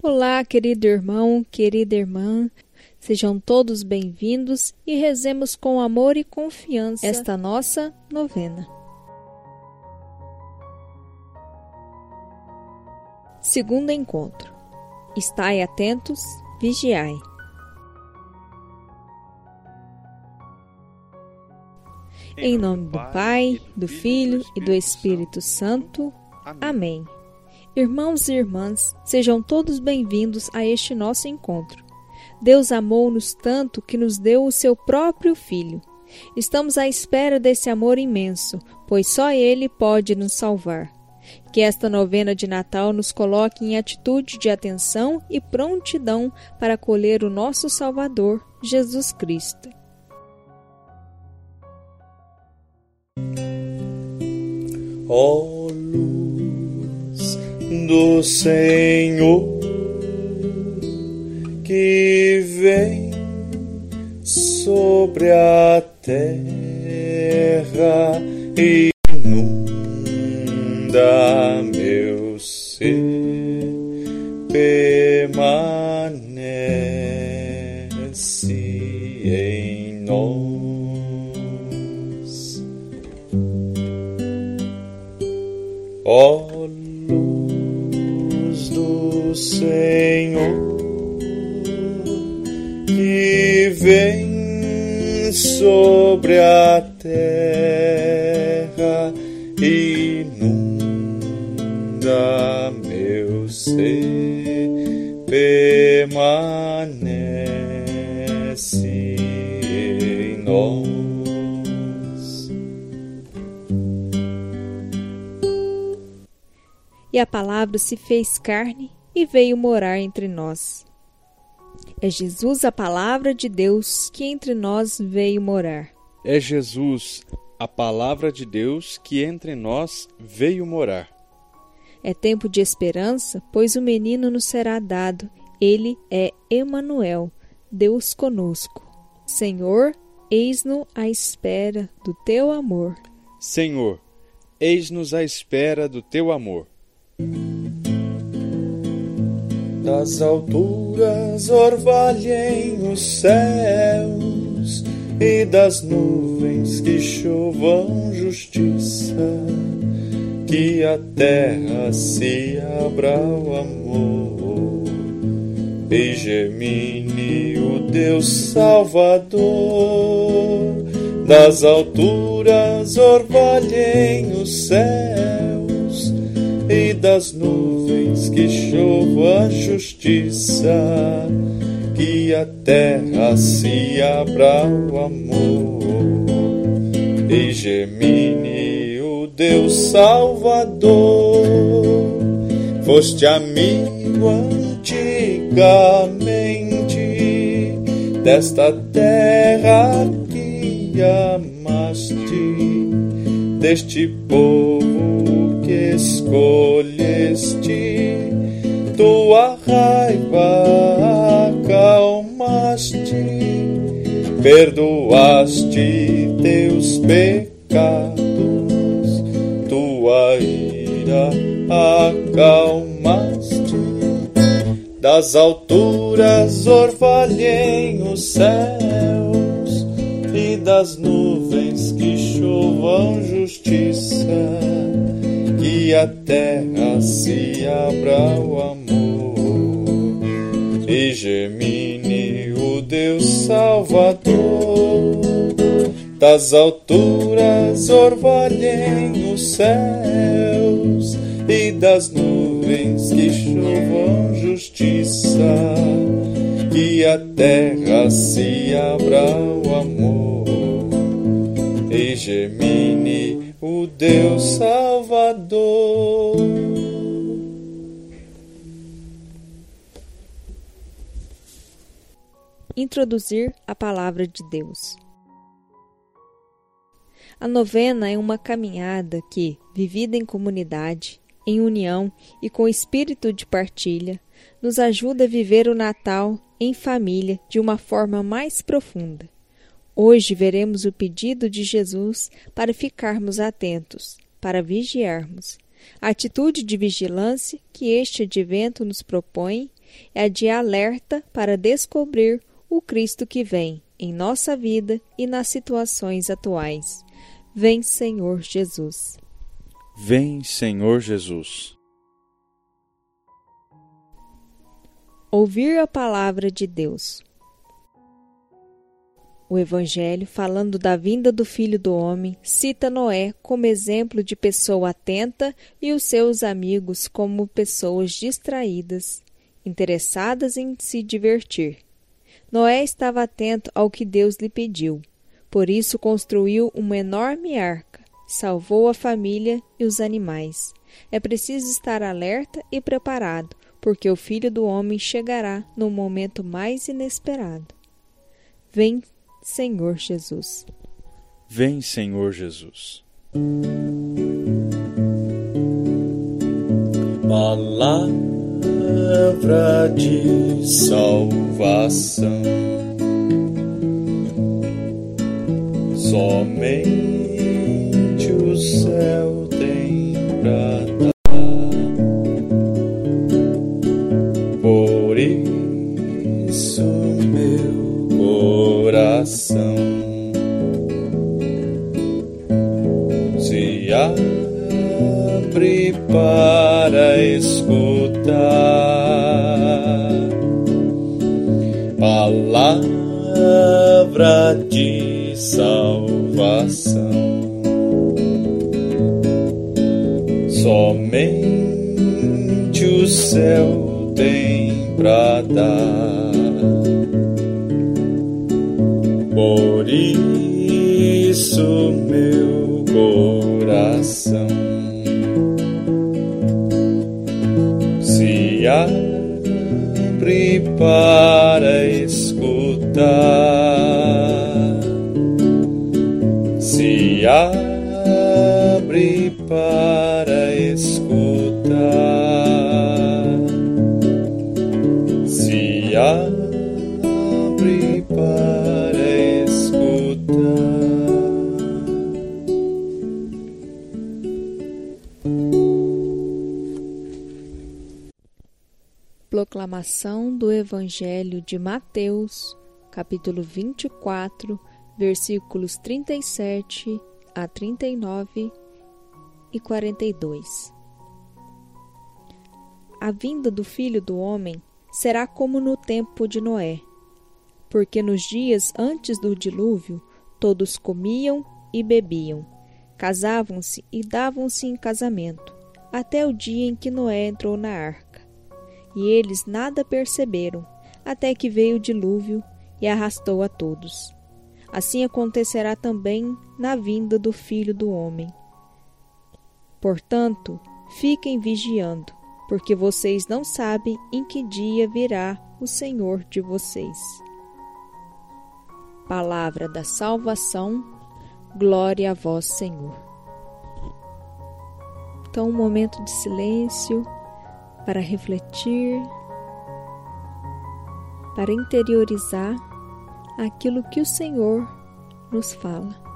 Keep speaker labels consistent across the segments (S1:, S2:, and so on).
S1: Olá, querido irmão, querida irmã. Sejam todos bem-vindos e rezemos com amor e confiança esta nossa novena. Segundo encontro. Estai atentos, vigiai. Em nome do Pai, do Filho e do Espírito Santo. Amém. Irmãos e irmãs, sejam todos bem-vindos a este nosso encontro. Deus amou-nos tanto que nos deu o seu próprio Filho. Estamos à espera desse amor imenso, pois só Ele pode nos salvar. Que esta novena de Natal nos coloque em atitude de atenção e prontidão para acolher o nosso Salvador, Jesus Cristo.
S2: ó luz do Senhor que vem sobre a terra e terra inunda meu ser permanece em nós.
S1: e a palavra se fez carne e veio morar entre nós. É Jesus a palavra de Deus que entre nós veio morar.
S3: É Jesus, a palavra de Deus que entre nós veio morar.
S1: É tempo de esperança, pois o menino nos será dado. Ele é Emanuel, Deus conosco. Senhor, eis-nos à espera do teu amor.
S3: Senhor, eis-nos à espera do teu amor.
S2: Das alturas orvalhem os céus e das nuvens que chovam justiça, que a terra se abra ao amor e gemine o Deus Salvador. Das alturas orvalhem os céus e das nuvens que chova justiça, que a terra se abra ao amor e gemine o Deus Salvador. Foste amigo antigamente desta terra que amaste, deste povo que escolheste, tua raiva perdoaste teus pecados, tua ira acalmaste. Das alturas orvalhem os céus e das nuvens que chovam justiça, que a terra se abra ao amor e Deus Salvador. Das alturas orvalhem os céus e das nuvens que chovam justiça, que a terra se abra ao amor e gemine o Deus Salvador.
S1: Introduzir a palavra de Deus. A novena é uma caminhada que, vivida em comunidade, em união e com espírito de partilha, nos ajuda a viver o Natal em família de uma forma mais profunda. Hoje veremos o pedido de Jesus para ficarmos atentos, para vigiarmos. A atitude de vigilância que este advento nos propõe é de alerta para descobrir o Cristo que vem em nossa vida e nas situações atuais. Vem, Senhor Jesus.
S3: Vem, Senhor Jesus.
S1: Ouvir a palavra de Deus. O Evangelho, falando da vinda do Filho do Homem, cita Noé como exemplo de pessoa atenta e os seus amigos como pessoas distraídas, interessadas em se divertir. Noé estava atento ao que Deus lhe pediu, por isso construiu uma enorme arca, salvou a família e os animais. É preciso estar alerta e preparado, porque o Filho do Homem chegará no momento mais inesperado. Vem Senhor Jesus.
S3: Vem, Senhor Jesus.
S2: Palavra de salvação. Somente o céu palavra de salvação. Somente o céu tem pra dar. Por isso, meu coração se abre para escutar, se abre para escutar, se abre para
S1: Proclamação do Evangelho de Mateus, capítulo 24, versículos 37 a 39 e 42. A vinda do Filho do Homem será como no tempo de Noé, porque nos dias antes do dilúvio todos comiam e bebiam, casavam-se e davam-se em casamento, até o dia em que Noé entrou na arca e eles nada perceberam, até que veio o dilúvio e arrastou a todos. Assim acontecerá também na vinda do Filho do Homem. Portanto, fiquem vigiando, porque vocês não sabem em que dia virá o Senhor de vocês. Palavra da salvação, glória a vós, Senhor. Então, um momento de silêncio para refletir, para interiorizar aquilo que o Senhor nos fala.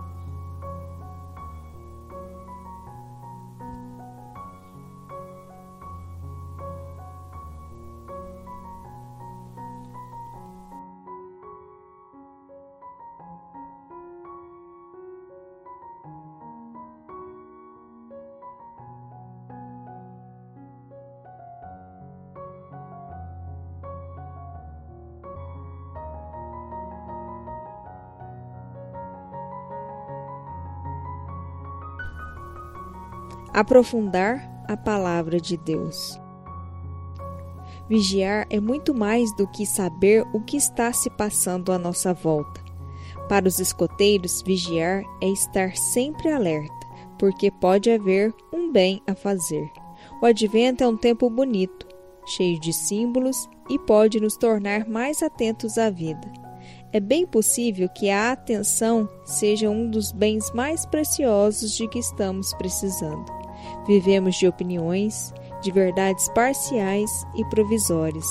S1: Aprofundar a palavra de Deus. Vigiar é muito mais do que saber o que está se passando à nossa volta. Para os escoteiros, vigiar é estar sempre alerta, porque pode haver um bem a fazer. O advento é um tempo bonito, cheio de símbolos e pode nos tornar mais atentos à vida. É bem possível que a atenção seja um dos bens mais preciosos de que estamos precisando. Vivemos de opiniões, de verdades parciais e provisórias,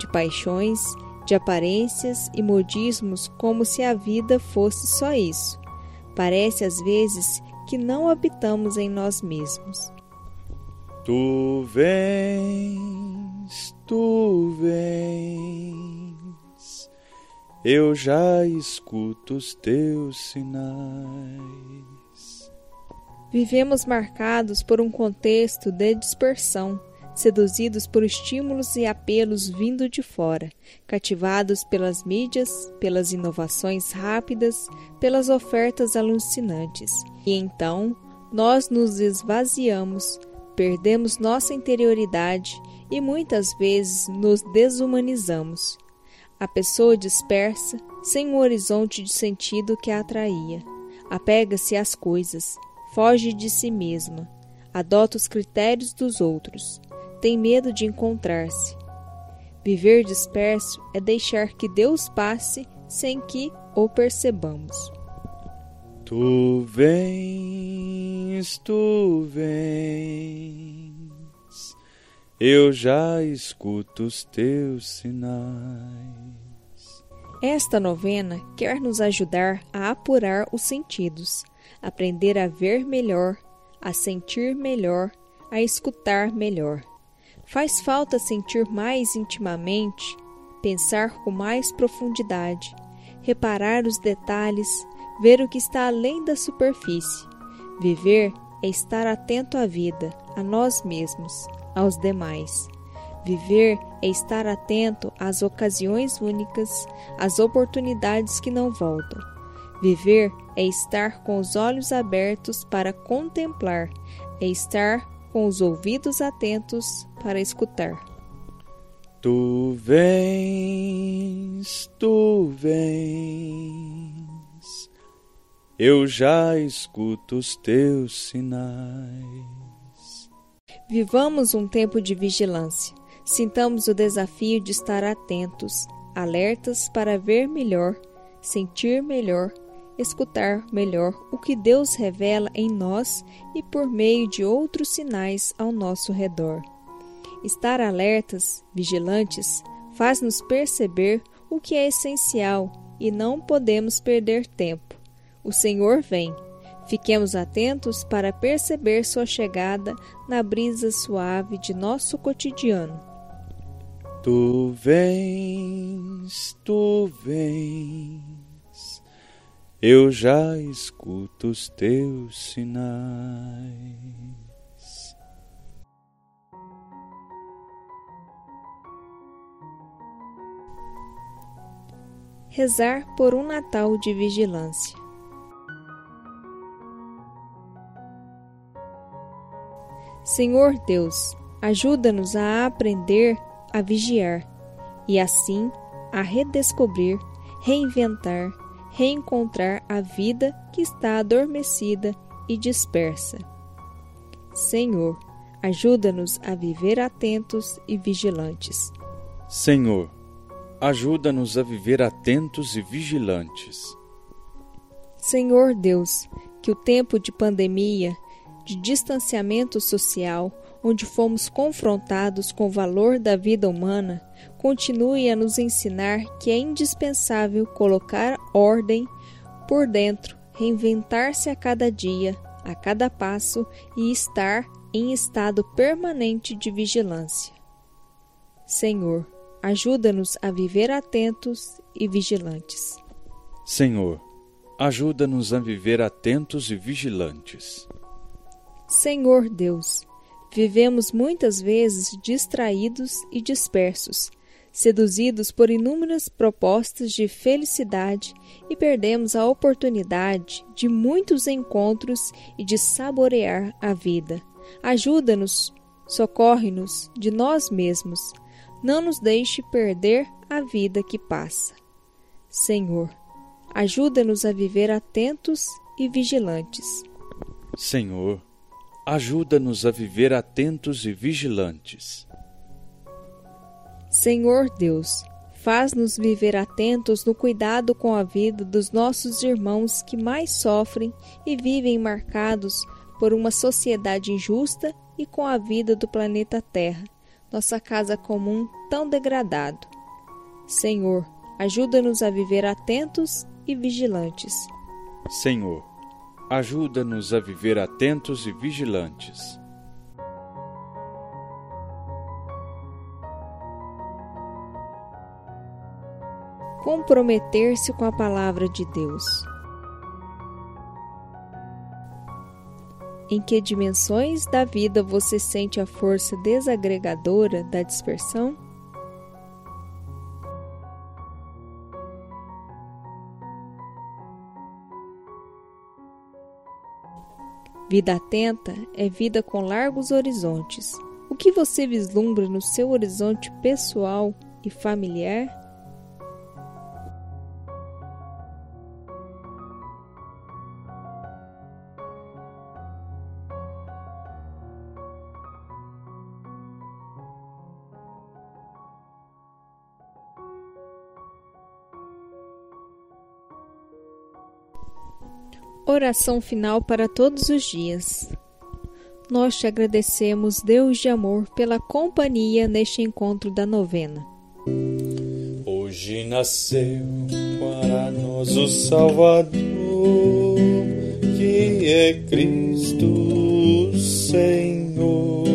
S1: de paixões, de aparências e modismos como se a vida fosse só isso. Parece às vezes que não habitamos em nós mesmos.
S2: Tu vens tu vens, eu já escuto os teus sinais.
S1: Vivemos marcados por um contexto de dispersão, seduzidos por estímulos e apelos vindo de fora, cativados pelas mídias, pelas inovações rápidas, pelas ofertas alucinantes. E então, nós nos esvaziamos, perdemos nossa interioridade e muitas vezes nos desumanizamos. A pessoa dispersa, sem um horizonte de sentido que a atraía, apega-se às coisas, foge de si mesma, adota os critérios dos outros, tem medo de encontrar-se. Viver disperso é deixar que Deus passe sem que o percebamos.
S2: Tu vens, tu vens, eu já escuto os teus sinais.
S1: Esta novena quer nos ajudar a apurar os sentidos, aprender a ver melhor, a sentir melhor, a escutar melhor. Faz falta sentir mais intimamente, pensar com mais profundidade, reparar os detalhes, ver o que está além da superfície. Viver é estar atento à vida, a nós mesmos, aos demais. Viver é estar atento às ocasiões únicas, às oportunidades que não voltam. Viver é estar com os olhos abertos para contemplar, é estar com os ouvidos atentos para escutar.
S2: Tu vens, tu vens, eu já escuto os teus sinais.
S1: Vivamos um tempo de vigilância. Sintamos o desafio de estar atentos, alertas para ver melhor, sentir melhor, escutar melhor o que Deus revela em nós e por meio de outros sinais ao nosso redor. Estar alertas, vigilantes, faz-nos perceber o que é essencial e não podemos perder tempo. O Senhor vem Fiquemos atentos para perceber sua chegada na brisa suave de nosso cotidiano.
S2: Tu vens, tu vens, eu já escuto os teus sinais.
S1: Rezar por um Natal de vigilância. Senhor Deus, ajuda-nos a aprender a vigiar e assim a redescobrir, reinventar, reencontrar a vida que está adormecida e dispersa. Senhor, ajuda-nos a viver atentos e vigilantes.
S3: Senhor, ajuda-nos a viver atentos e vigilantes.
S1: Senhor Deus, que o tempo de pandemia de distanciamento social, onde fomos confrontados com o valor da vida humana, continue a nos ensinar que é indispensável colocar ordem por dentro, reinventar-se a cada dia, a cada passo e estar em estado permanente de vigilância. Senhor, ajuda-nos a viver atentos e vigilantes.
S3: Senhor, ajuda-nos a viver atentos e vigilantes.
S1: Senhor Deus, vivemos muitas vezes distraídos e dispersos, seduzidos por inúmeras propostas de felicidade e perdemos a oportunidade de muitos encontros e de saborear a vida. Ajuda-nos, socorre-nos de nós mesmos. Não nos deixe perder a vida que passa. Senhor, ajuda-nos a viver atentos e vigilantes.
S3: Senhor, ajuda-nos a viver atentos e vigilantes.
S1: Senhor Deus, faz-nos viver atentos no cuidado com a vida dos nossos irmãos que mais sofrem e vivem marcados por uma sociedade injusta e com a vida do planeta Terra, nossa casa comum tão degradado. Senhor, ajuda-nos a viver atentos e vigilantes.
S3: Senhor, ajuda-nos a viver atentos e vigilantes.
S1: Comprometer-se com a palavra de Deus. Em que dimensões da vida você sente a força desagregadora da dispersão? Vida atenta é vida com largos horizontes. O que você vislumbra no seu horizonte pessoal e familiar? Oração final para todos os dias. Nós te agradecemos, Deus de amor, pela companhia neste encontro da novena.
S2: Hoje nasceu para nós o Salvador, que é Cristo Senhor.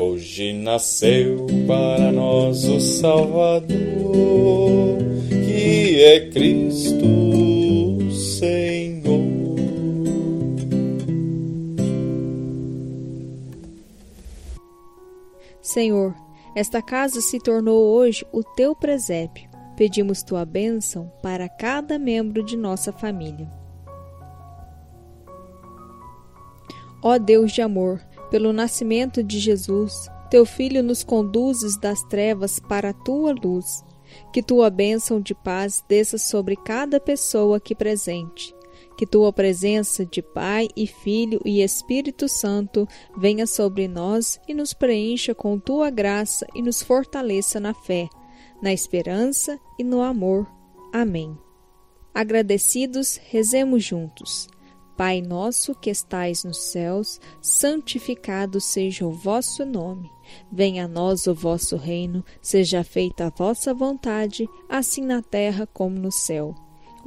S2: Hoje nasceu para nós o Salvador, que é Cristo
S1: Senhor, esta casa se tornou hoje o teu presépio. Pedimos tua bênção para cada membro de nossa família. Ó Deus de amor, pelo nascimento de Jesus, teu Filho nos conduzes das trevas para a tua luz. Que tua bênção de paz desça sobre cada pessoa aqui presente que tua presença de Pai e Filho e Espírito Santo venha sobre nós e nos preencha com tua graça e nos fortaleça na fé, na esperança e no amor. Amém. Agradecidos, rezemos juntos. Pai nosso que estais nos céus, santificado seja o vosso nome. Venha a nós o vosso reino, seja feita a vossa vontade, assim na terra como no céu.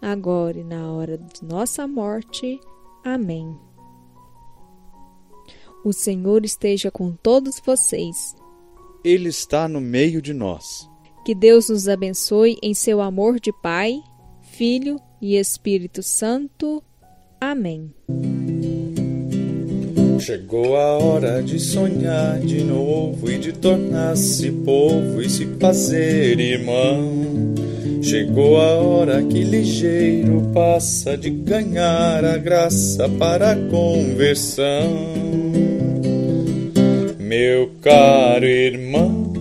S1: agora e na hora de nossa morte. Amém. O Senhor esteja com todos vocês.
S3: Ele está no meio de nós.
S1: Que Deus nos abençoe em seu amor de Pai, Filho e Espírito Santo. Amém.
S2: Chegou a hora de sonhar de novo e de tornar-se povo e se fazer irmão. Chegou a hora que ligeiro passa de ganhar a graça para a conversão. Meu caro irmão,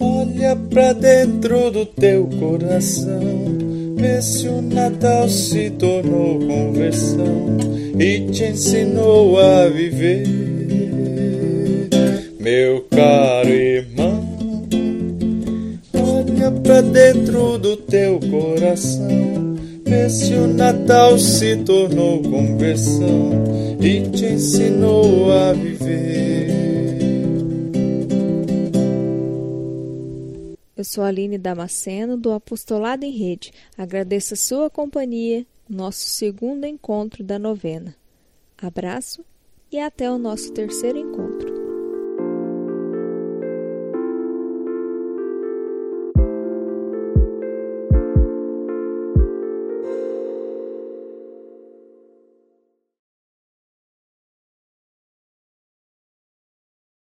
S2: olha pra dentro do teu coração. Vê se o Natal se tornou conversão e te ensinou a viver. Meu caro irmão pra dentro do teu coração. Vê se o Natal se tornou conversão e te ensinou a viver.
S1: Eu sou Aline Damasceno, do Apostolado em Rede. Agradeço a sua companhia, nosso segundo encontro da novena. Abraço e até o nosso terceiro encontro.